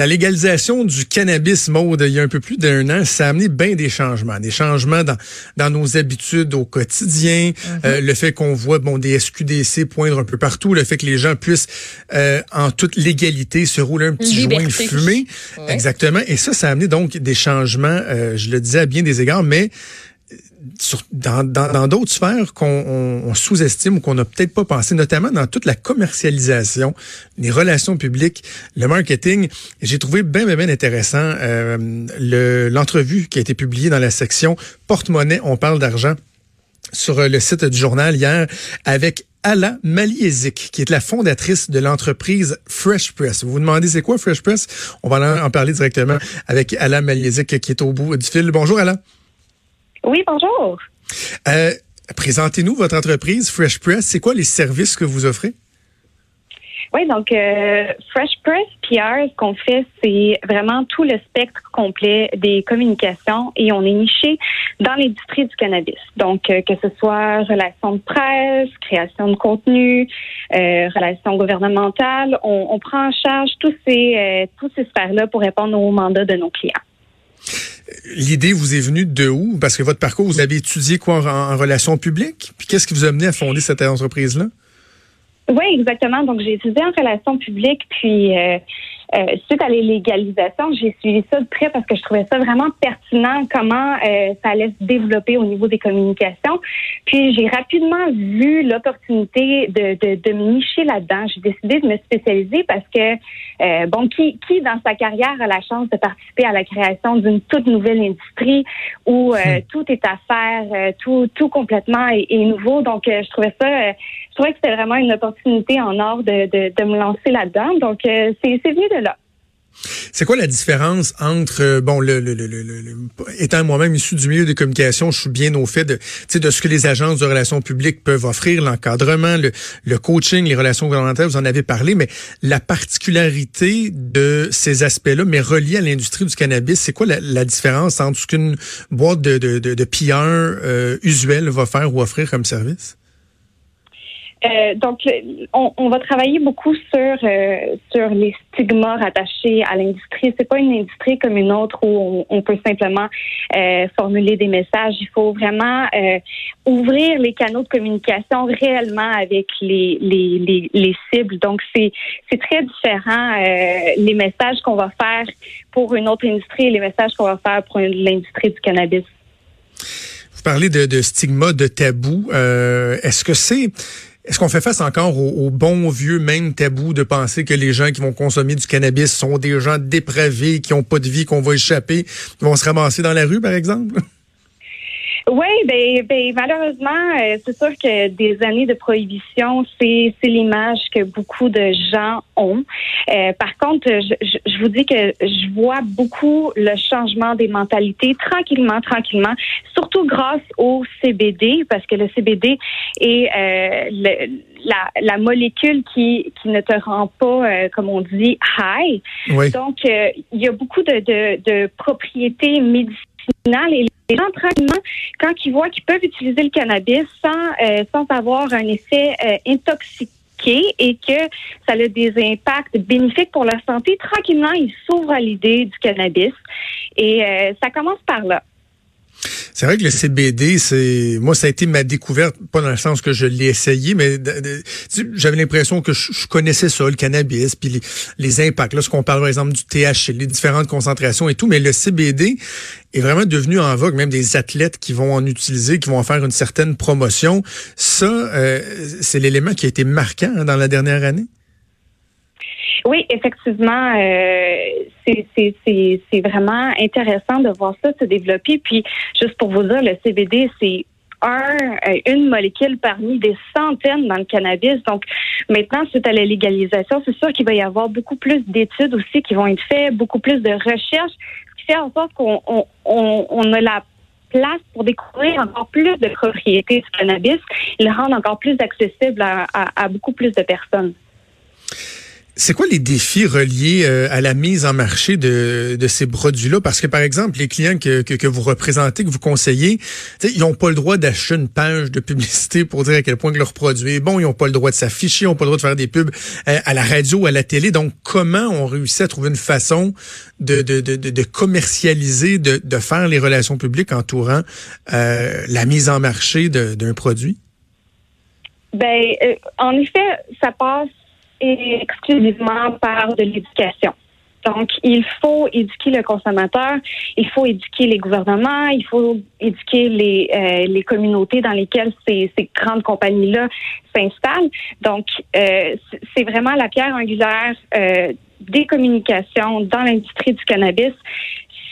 La légalisation du cannabis, mode il y a un peu plus d'un an, ça a amené bien des changements. Des changements dans, dans nos habitudes au quotidien, mm-hmm. euh, le fait qu'on voit bon des SQDC poindre un peu partout, le fait que les gens puissent euh, en toute légalité se rouler un petit joint fumé. Exactement. Et ça, ça a amené donc des changements, euh, je le disais à bien des égards, mais dans d'autres sphères qu'on sous-estime ou qu'on n'a peut-être pas pensé, notamment dans toute la commercialisation, les relations publiques, le marketing. J'ai trouvé bien, bien, bien intéressant euh, l'entrevue qui a été publiée dans la section Porte-monnaie, on parle d'argent sur le site du journal hier avec Ala Maliezik, qui est la fondatrice de l'entreprise Fresh Press. Vous vous demandez c'est quoi Fresh Press? On va en parler directement avec Ala Maliezik qui est au bout du fil. Bonjour Ala. Oui, bonjour. Euh, présentez-nous votre entreprise Fresh Press. C'est quoi les services que vous offrez? Oui, donc euh, Fresh Press PR, ce qu'on fait, c'est vraiment tout le spectre complet des communications et on est niché dans l'industrie du cannabis. Donc, euh, que ce soit relations de presse, création de contenu, euh, relations gouvernementales, on, on, prend en charge tous ces, tous ces sphères-là pour répondre aux mandats de nos clients. L'idée vous est venue de où? Parce que votre parcours, vous avez étudié quoi en, relations publiques? Puis qu'est-ce qui vous a amené à fonder cette entreprise-là? Oui, exactement. Donc, j'ai étudié en relations publiques, puis euh, euh, suite à les légalisations, j'ai suivi ça de près parce que je trouvais ça vraiment pertinent comment euh, ça allait se développer au niveau des communications. Puis j'ai rapidement vu l'opportunité de, de, de me nicher là-dedans. J'ai décidé de me spécialiser parce que euh, bon, qui, qui dans sa carrière a la chance de participer à la création d'une toute nouvelle industrie où hmm. tout est à faire, tout, tout complètement est, nouveau. Donc je trouvais ça, je trouvais que c'était vraiment une opportunité en or de, de, de me lancer là-dedans. Donc c'est venu de c'est quoi la différence entre euh, bon le, le, le, le étant moi-même issu du milieu des communications, je suis bien au fait de de ce que les agences de relations publiques peuvent offrir, l'encadrement, le, coaching, les relations gouvernementales, vous en avez parlé, mais la particularité de ces aspects-là, mais reliés à l'industrie du cannabis, c'est quoi la, différence entre ce qu'une boîte de, de, de, PR euh, usuelle va faire ou offrir comme service? Euh, donc, on, on, va travailler beaucoup sur euh, sur les stigmas rattachés à l'industrie. C'est pas une industrie comme une autre où on, peut simplement euh, formuler des messages. Il faut vraiment euh, ouvrir les canaux de communication réellement avec les les, les, les cibles. Donc, c'est c'est très différent les messages qu'on va faire pour une autre industrie et les messages qu'on va faire pour l'industrie du cannabis. Vous parlez de, de stigma, de tabou. Est-ce que c'est est-ce qu'on fait face encore au, bon vieux même tabou de penser que les gens qui vont consommer du cannabis sont des gens dépravés, qui n'ont pas de vie, qu'on va échapper, qui vont se ramasser dans la rue, par exemple? Oui, ben, ben malheureusement, euh, c'est sûr que des années de prohibition, c'est l'image que beaucoup de gens ont. Euh, par contre, je, je, vous dis que je vois beaucoup le changement des mentalités tranquillement, tranquillement, surtout grâce au CBD, parce que le CBD est euh, le, la, la, molécule qui, qui ne te rend pas, comme on dit, high. Donc, il y a beaucoup de, de, de propriétés médicinales et les gens, tranquillement, quand ils voient qu'ils peuvent utiliser le cannabis sans, euh, sans avoir un effet euh, intoxiqué et que ça a des impacts bénéfiques pour la santé, tranquillement, ils s'ouvrent à l'idée du cannabis. Et euh, ça commence par là. C'est vrai que le CBD, c'est moi ça a été ma découverte, pas dans le sens que je l'ai essayé, mais j'avais l'impression que je, connaissais ça, le cannabis, puis les, les impacts. Lorsqu'on parle par exemple du THC, les différentes concentrations et tout, mais le CBD est vraiment devenu en vogue, même des athlètes qui vont en utiliser, qui vont en faire une certaine promotion. Ça, euh, c'est l'élément qui a été marquant hein, dans la dernière année? Oui, effectivement, euh, c'est vraiment intéressant de voir ça se développer. Puis, juste pour vous dire, le CBD, c'est un, une molécule parmi des centaines dans le cannabis. Donc, maintenant, suite à la légalisation, c'est sûr qu'il va y avoir beaucoup plus d'études aussi qui vont être faites, beaucoup plus de recherches, qui fait en sorte qu'on on, on, a la place pour découvrir encore plus de propriétés du cannabis et le rendre encore plus accessible à beaucoup plus de personnes. C'est quoi les défis reliés euh, à la mise en marché de, de ces produits-là? Parce que, par exemple, les clients que, que, que vous représentez, que vous conseillez, ils n'ont pas le droit d'acheter une page de publicité pour dire à quel point que leur produit est bon. Ils n'ont pas le droit de s'afficher, ils n'ont pas le droit de faire des pubs euh, à la radio, à la télé. Donc, comment on réussit à trouver une façon de, de, de, de commercialiser, de, de faire les relations publiques entourant euh, la mise en marché d'un produit? Ben, en effet, ça passe exclusivement par de l'éducation. Donc, il faut éduquer le consommateur, il faut éduquer les gouvernements, il faut éduquer les, euh, les communautés dans lesquelles ces, ces grandes compagnies-là s'installent. Donc, euh, c'est vraiment la pierre angulaire euh, des communications dans l'industrie du cannabis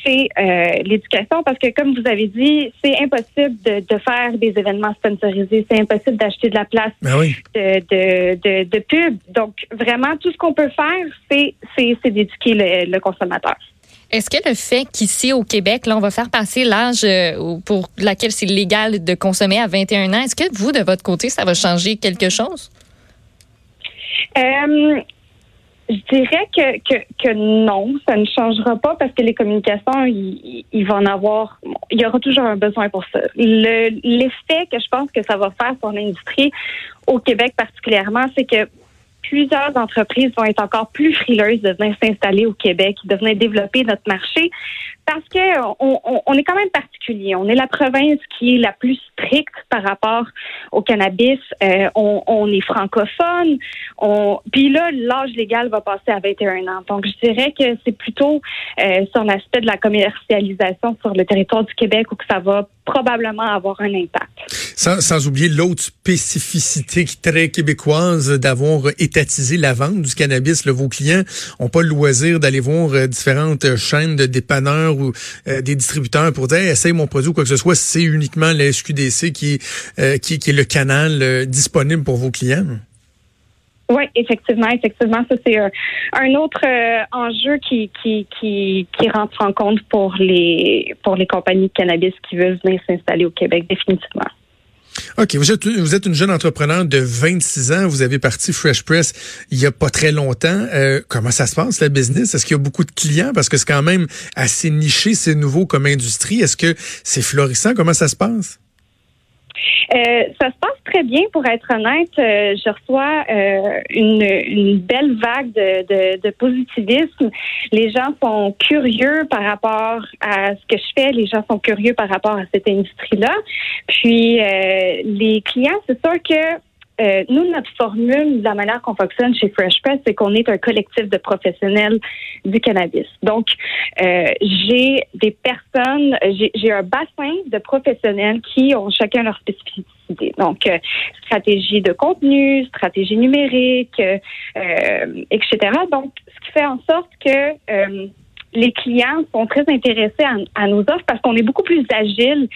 c'est euh, l'éducation parce que, comme vous avez dit, c'est impossible de, de, faire des événements sponsorisés, c'est impossible d'acheter de la place ben oui. de, de, de, pub. Donc, vraiment, tout ce qu'on peut faire, c'est, c'est, d'éduquer le, le consommateur. Est-ce que le fait qu'ici au Québec, là, on va faire passer l'âge euh, pour laquelle c'est légal de consommer à 21 ans, est-ce que vous, de votre côté, ça va changer quelque chose? Euh, je dirais que, que, que, non, ça ne changera pas parce que les communications, il, il va en avoir, il y aura toujours un besoin pour ça. L'effet que je pense que ça va faire sur l'industrie au Québec particulièrement, c'est que plusieurs entreprises vont être encore plus frileuses de venir s'installer au Québec, de venir développer notre marché parce que on, est quand même particulier. On est la province qui est la plus stricte par rapport au cannabis. Euh, on, est francophone. On, puis là, l'âge légal va passer à 21 ans. Donc, je dirais que c'est plutôt euh, sur l'aspect de la commercialisation sur le territoire du Québec où que ça va probablement avoir un impact. Sans, oublier l'autre spécificité très québécoise d'avoir étatisé la vente du cannabis. Là, vos clients n'ont pas le loisir d'aller voir euh, différentes chaînes de dépanneurs ou euh, des distributeurs pour dire essaye mon produit ou quoi que ce soit, c'est uniquement la SQDC qui, euh, qui, qui, est le canal euh, disponible pour vos clients. Oui, effectivement, effectivement, ça c'est un autre enjeu qui, qui, qui, qui rentre en compte pour les pour les compagnies de cannabis qui veulent venir s'installer au Québec, définitivement. OK. Vous êtes, vous êtes une jeune entrepreneur de 26 ans. Vous avez parti Fresh Press il y a pas très longtemps. Euh, comment ça se passe, le business? Est-ce qu'il y a beaucoup de clients? Parce que c'est quand même assez niché, c'est nouveau comme industrie. Est-ce que c'est florissant? Comment ça se passe? Euh, ça se passe très bien, pour être honnête. Euh, je reçois euh, une, une, belle vague de, de, de, positivisme. Les gens sont curieux par rapport à ce que je fais. Les gens sont curieux par rapport à cette industrie-là. Puis, euh, les clients, c'est sûr que euh, nous, notre formule, la manière qu'on fonctionne chez Fresh Press, c'est qu'on est un collectif de professionnels du cannabis. Donc, euh, j'ai des personnes, j'ai un bassin de professionnels qui ont chacun leur spécificité. Donc, euh, stratégie de contenu, stratégie numérique, etc. Donc, ce qui fait en sorte que les clients sont très intéressés à, à nos offres parce qu'on est beaucoup plus agile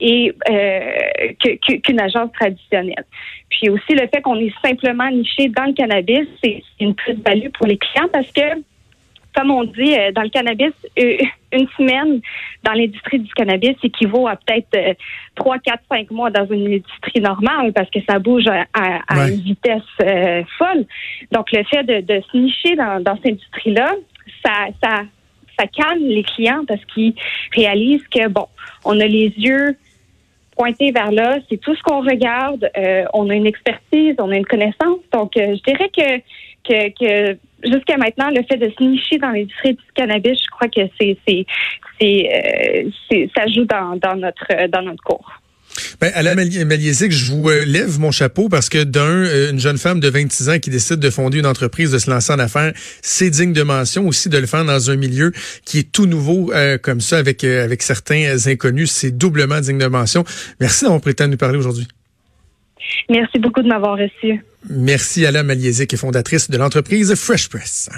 et euh, qu'une agence traditionnelle. Puis aussi le fait qu'on est simplement niché dans le cannabis, c'est une plus-value pour les clients parce que comme on dit, euh, dans le cannabis, euh, une semaine dans l'industrie du cannabis équivaut à peut-être trois, quatre, cinq mois dans une industrie normale parce que ça bouge à, une vitesse folle. Donc, le fait de, de se nicher dans, dans cette industrie-là, ça, ça, ça calme les clients parce qu'ils réalisent que, bon, on a les yeux pointés vers là, c'est tout ce qu'on regarde, euh, on a une expertise, on a une connaissance. Donc, euh, je dirais que, que, que jusqu'à maintenant, le fait de se nicher dans l'industrie du cannabis, je crois que c'est, c'est, c'est, euh, ça joue dans, dans notre, dans notre cours. Ben, Alain Maliesic, je vous euh, lève mon chapeau parce que d'un, euh, une jeune femme de 26 ans qui décide de fonder une entreprise, de se lancer en affaires, c'est digne de mention. Aussi de le faire dans un milieu qui est tout nouveau euh, comme ça, avec, avec certains inconnus, c'est doublement digne de mention. Merci d'avoir prêté à nous parler aujourd'hui. Merci beaucoup de m'avoir reçu. Merci Alain Maliesic, fondatrice de l'entreprise Fresh Press.